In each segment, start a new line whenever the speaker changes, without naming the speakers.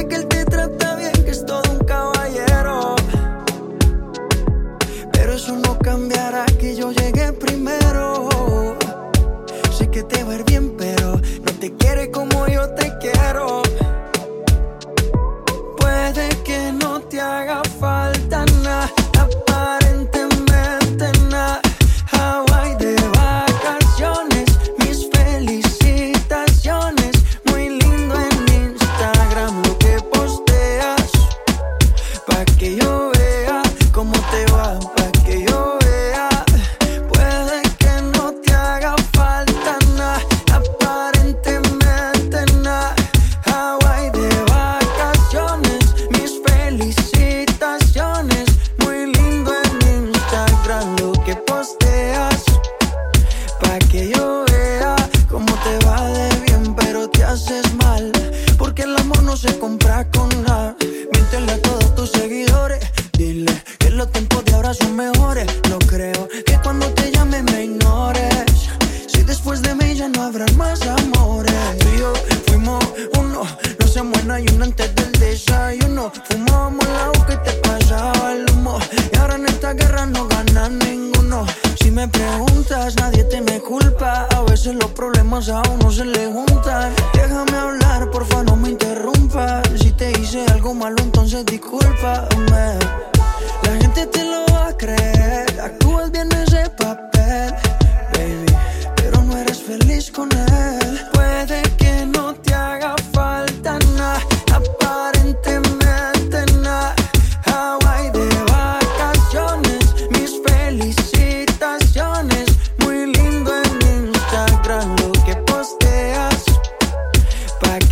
de que el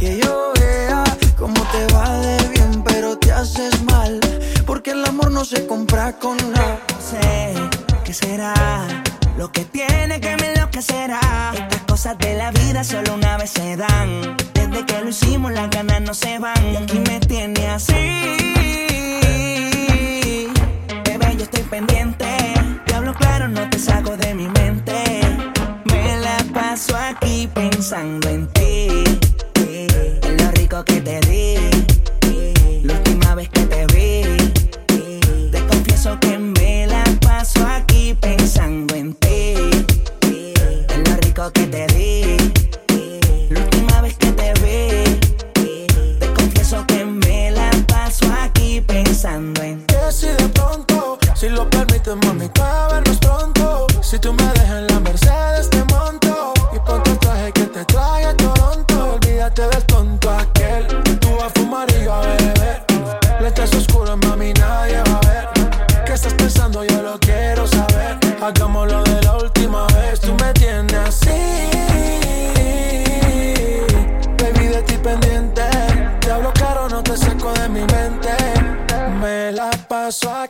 que yo vea cómo te va de bien, pero te haces mal. Porque el amor no se compra con la.
Sé qué será lo que tiene que me enloquecerá. Estas cosas de la vida solo una vez se dan. Desde que lo hicimos, las ganas no se van. Y aquí me tiene así. Bebé, yo estoy pendiente. Te hablo claro, no te saco de mi mente. Me la paso aquí pensando en ti que te di.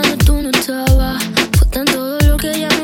cuando
tú no
estabas. Fue tanto dolor que ya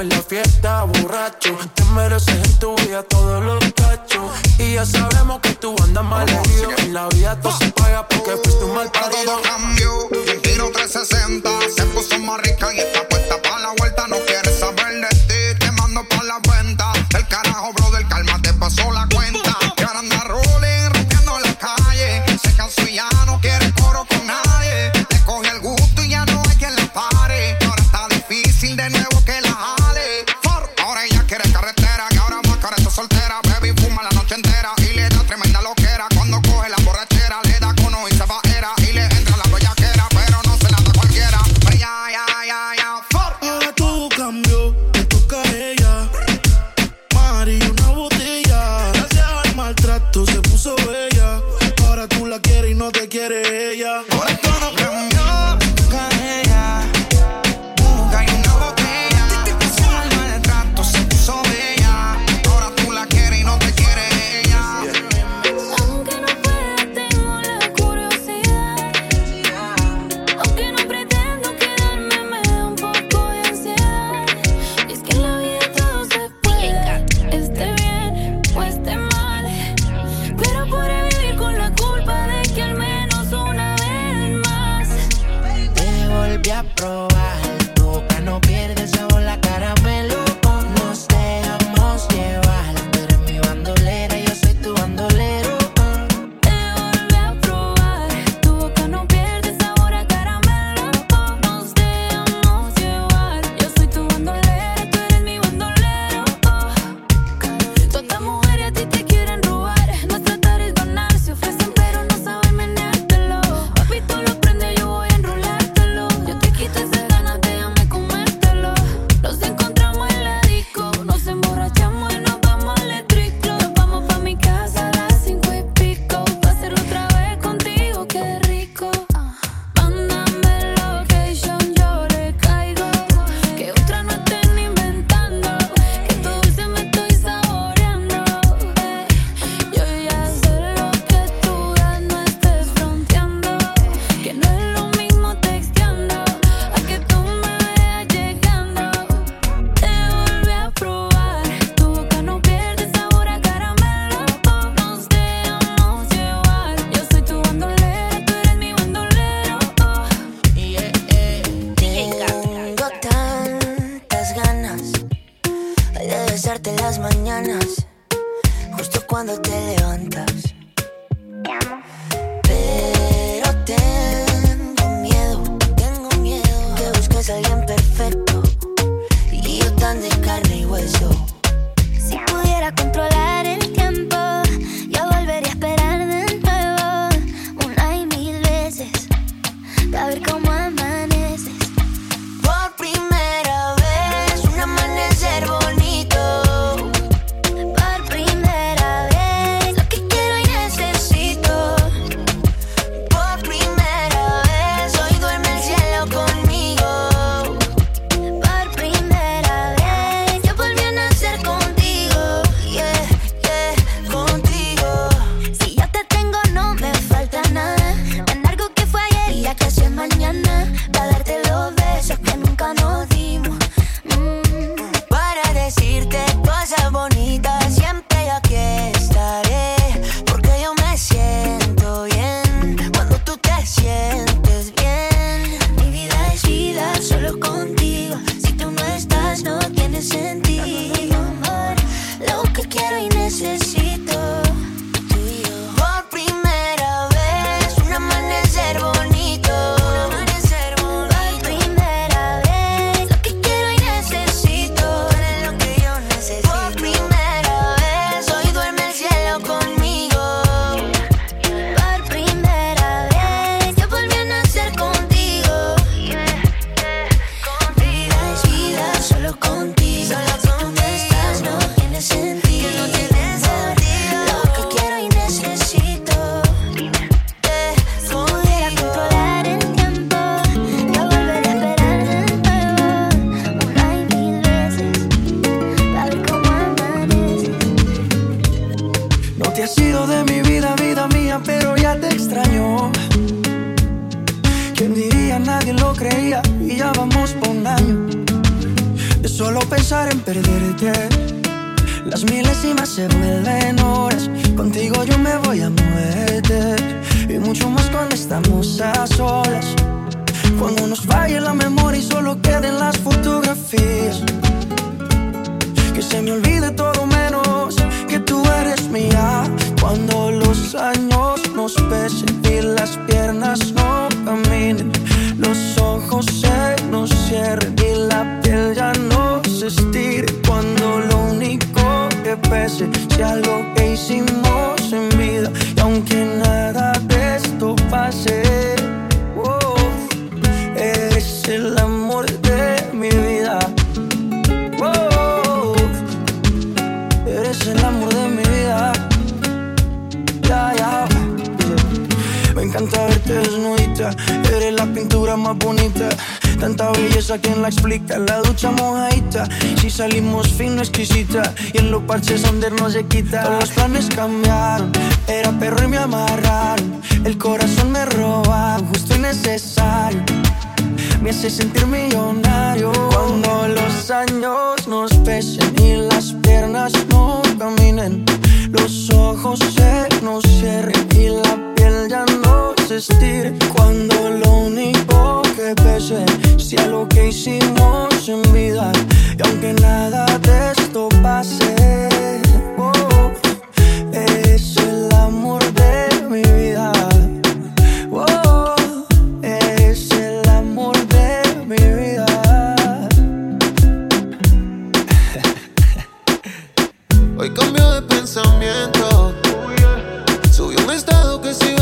fue la fiesta, borracho. Te mereces en tu vida todos los cachos. Y ya sabemos que tú andas mal herido. En la vida todo se paga porque fuiste un mal parido.
Todo cambió, en 360. Se puso más rica y está
vamos
por un
año. De solo pensar en perderte. Las milésimas se vuelven horas. Contigo yo me voy a muerte. Y mucho más cuando estamos a solas. Cuando nos falle la memoria y solo queden las fotografías. Que se me olvide todo menos que tú eres mía. Cuando los años nos pesen y las piernas no caminen, los ojos se nos cierren y la piel ya no se estire. Cuando lo único que pese sea lo que hicimos en vida. Y aunque nada de esto pase, oh, eres el amor de mi vida. Oh, Eres el amor de mi vida. Ya, ya. Me encanta verte desnudita. Eres la pintura más bonita. Tanta belleza, ¿quién la explica? La ducha mojadita. Si salimos fino, exquisita. Y en los parches donde no se quita. Los planes cambiaron. Era perro y me amarraron. El corazón me robaron. Justo y necesario me hace sentir millonario. Cuando los años nos pesen y las piernas no caminen, los ojos se nos cierren y la piel ya no se estire. Cuando lo único que pese sea lo que hicimos en vida, y aunque nada de esto pase. oh, es el amor de mi vida. Oh, es el amor de mi vida.
Hoy cambió de pensamiento. Subió un estado que se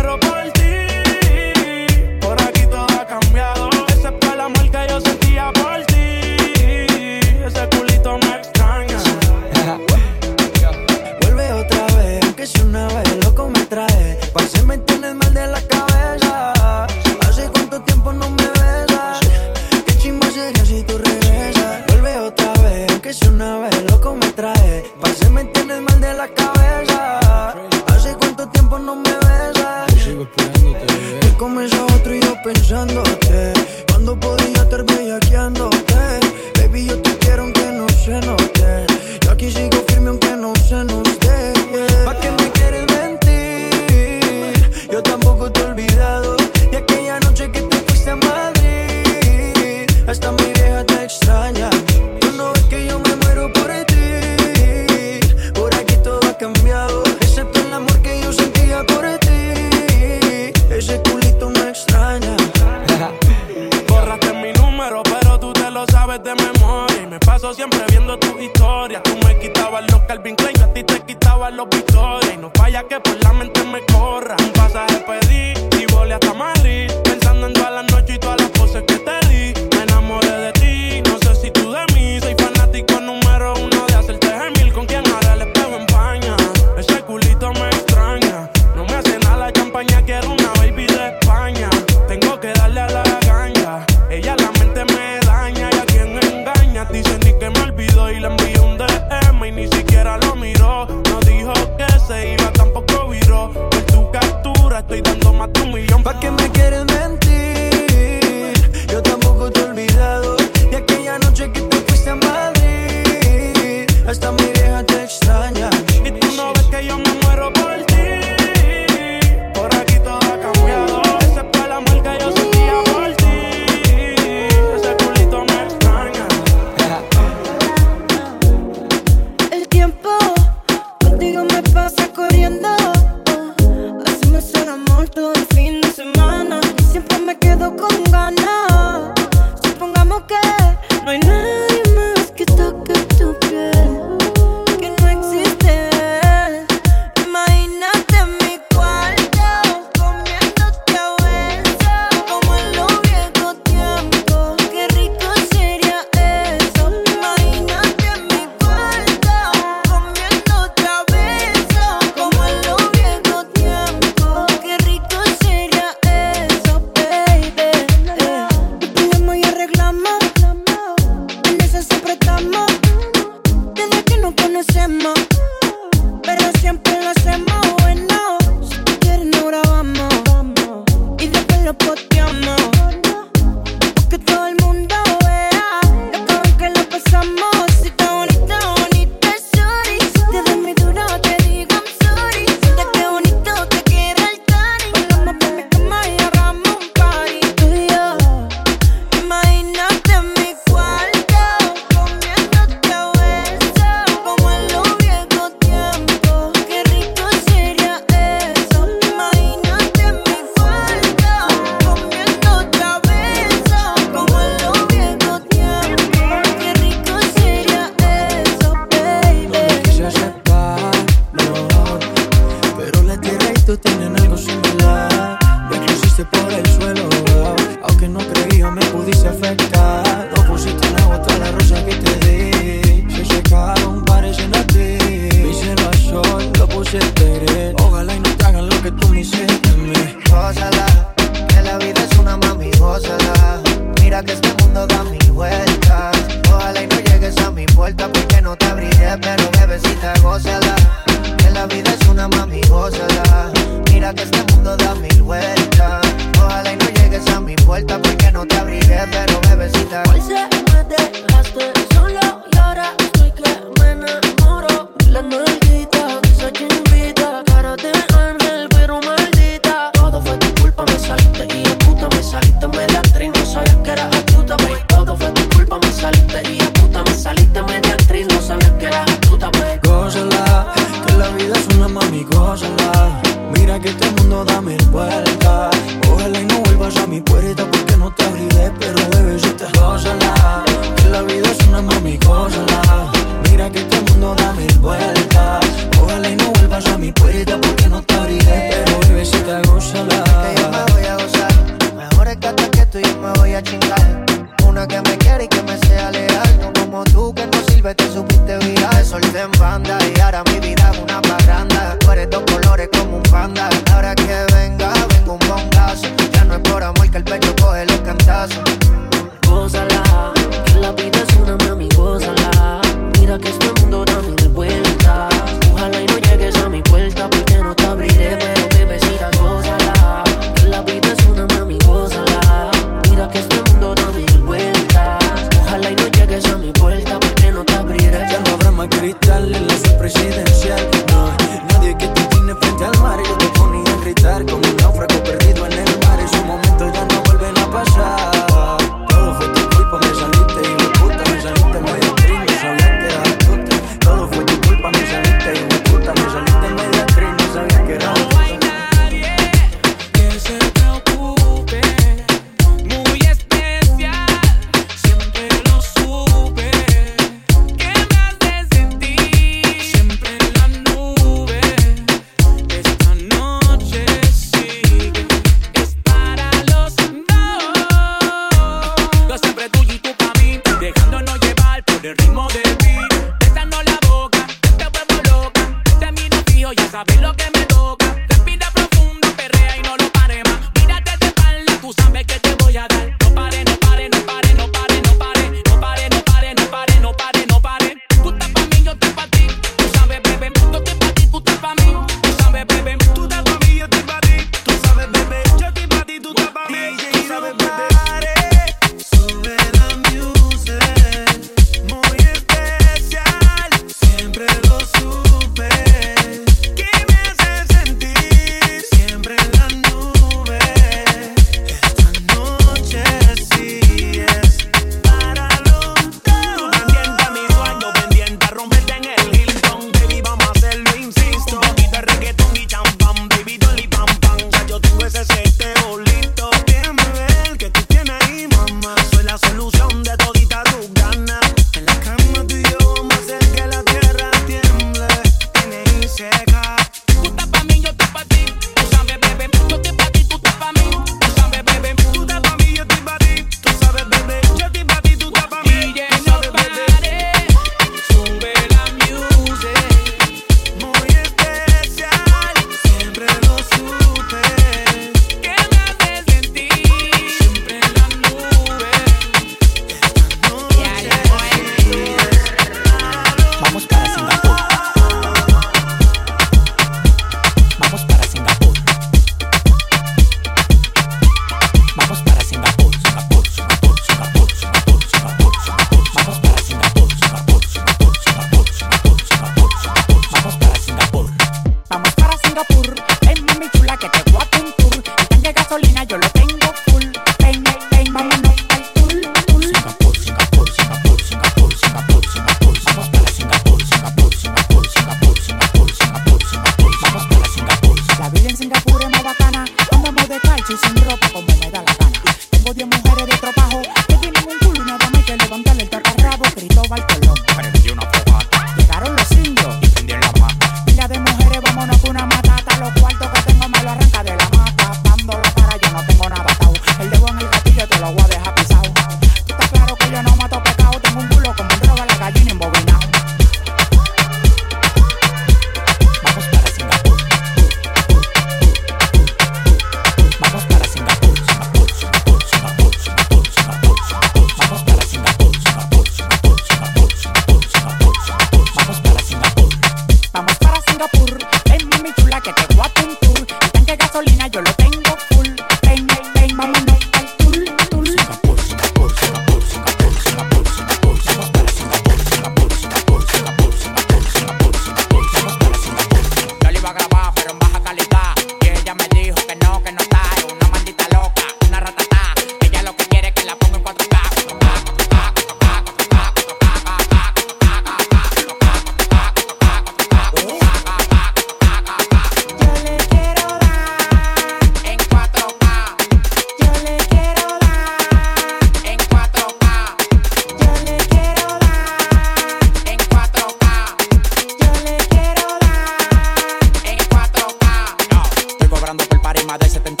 llamada y 70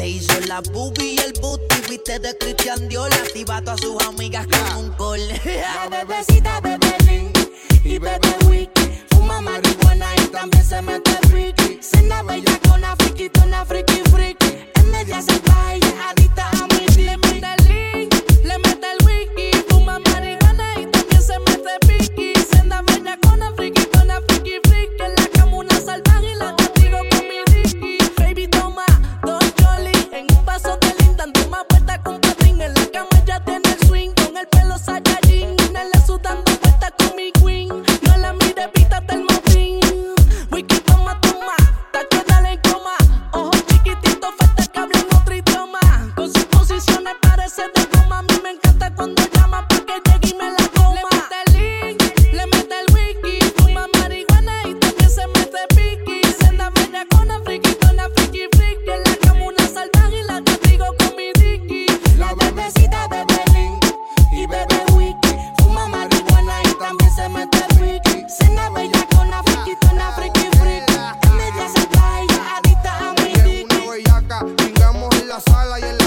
Se
hizo la boobie y el booty, viste de Christian Dior, activa a todas sus amigas con un call.
La bebecita bebe link y bebe wiki. Fuma marihuana y también se mete freaky. Cena bella con una friki, una friki friki. En media se va y es adicta a mi
Le mete el link, le mete el wiki. Fuma marihuana y también se mete piqui. Senda bella con una friki, con una friki friki. En la cama una salvaje y la castigo con mi Ricky. En un paso la
sala y en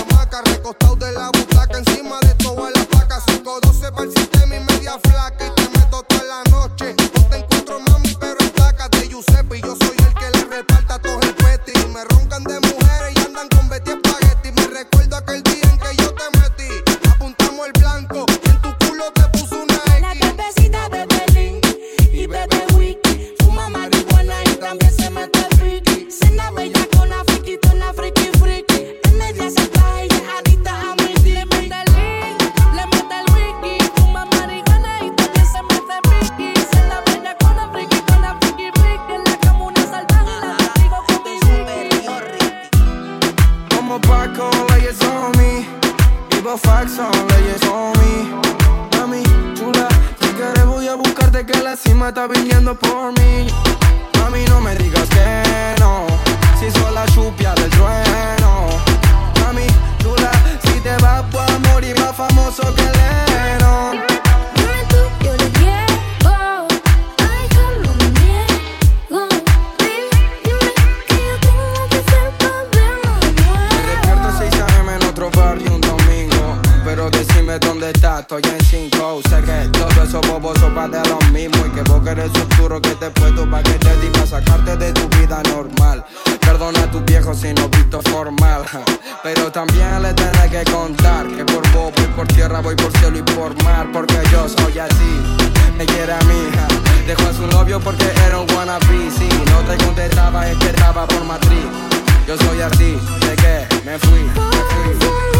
estoy en 5. Sé que todos esos bobos son de lo mismo. Y que vos querés un churro que te puesto pa' que te di pa' sacarte de tu vida normal. Perdona a tu viejo si no visto formal. Pero también le tenés que contar que por vos voy por tierra, voy por cielo y por mar. Porque yo soy así, me quiere a mi hija. Dejó a su novio porque era un wannabe. Si no te contestaba, es que estaba por matriz. Yo soy así, de que me fui, me fui.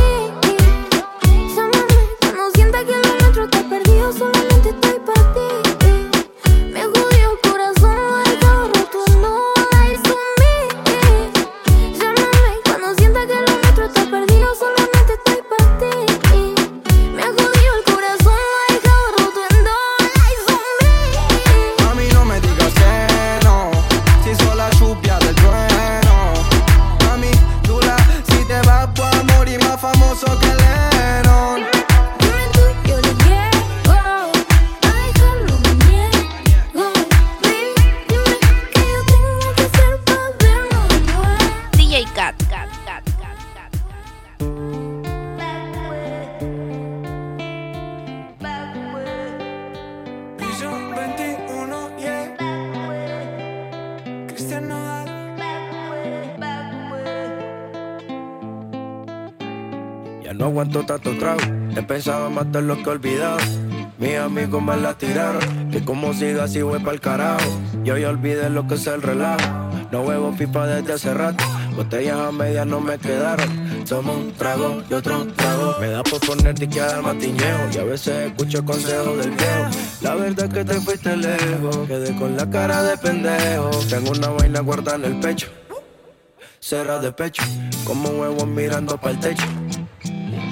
Sienta que lo nuestro está perdido. Solamente
Cat.
Prisión 21, yeah. Cristian Nodal.
Ya no aguanto tanto trago, he pensado en matar lo que he olvidado. Mis amigos me la tiraron, que como siga así voy pa'l carajo. Yo ya olvidé lo que es el relajo, no huevo pipa desde hace rato. Botellas a medias no me quedaron, tomo un trago y otro trago. Me da por ponerte que al matiñeo y a veces escucho consejos del viejo. La verdad es que te fuiste lejos, quedé con la cara de pendejo. Tengo una vaina guardada en el pecho, cerra de pecho, como huevo mirando para el techo.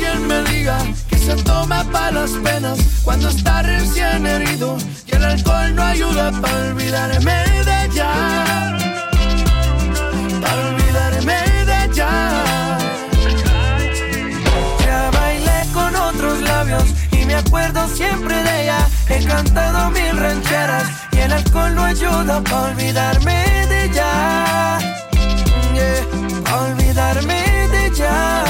Que alguien me diga que se toma para las penas cuando está recién herido y el alcohol no ayuda para olvidarme de ella. Para olvidarme de ella.
Ya bailé con otros labios y me acuerdo siempre de ella. He cantado mil rancheras y el alcohol no ayuda para olvidarme de ella. Yeah, pa' olvidarme de ella.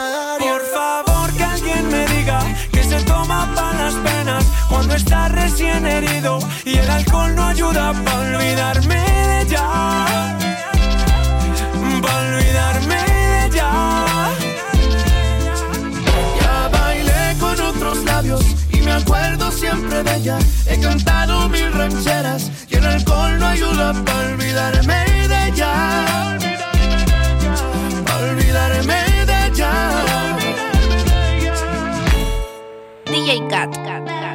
para las penas cuando está recién herido y el alcohol no ayuda para olvidarme de ella. Pa' olvidarme de ella.
Ya bailé con otros labios y me acuerdo siempre de ella. He cantado mil rancheras y el alcohol no ayuda para olvidarme de ella. Pa' olvidarme de ella.
DJ Cat.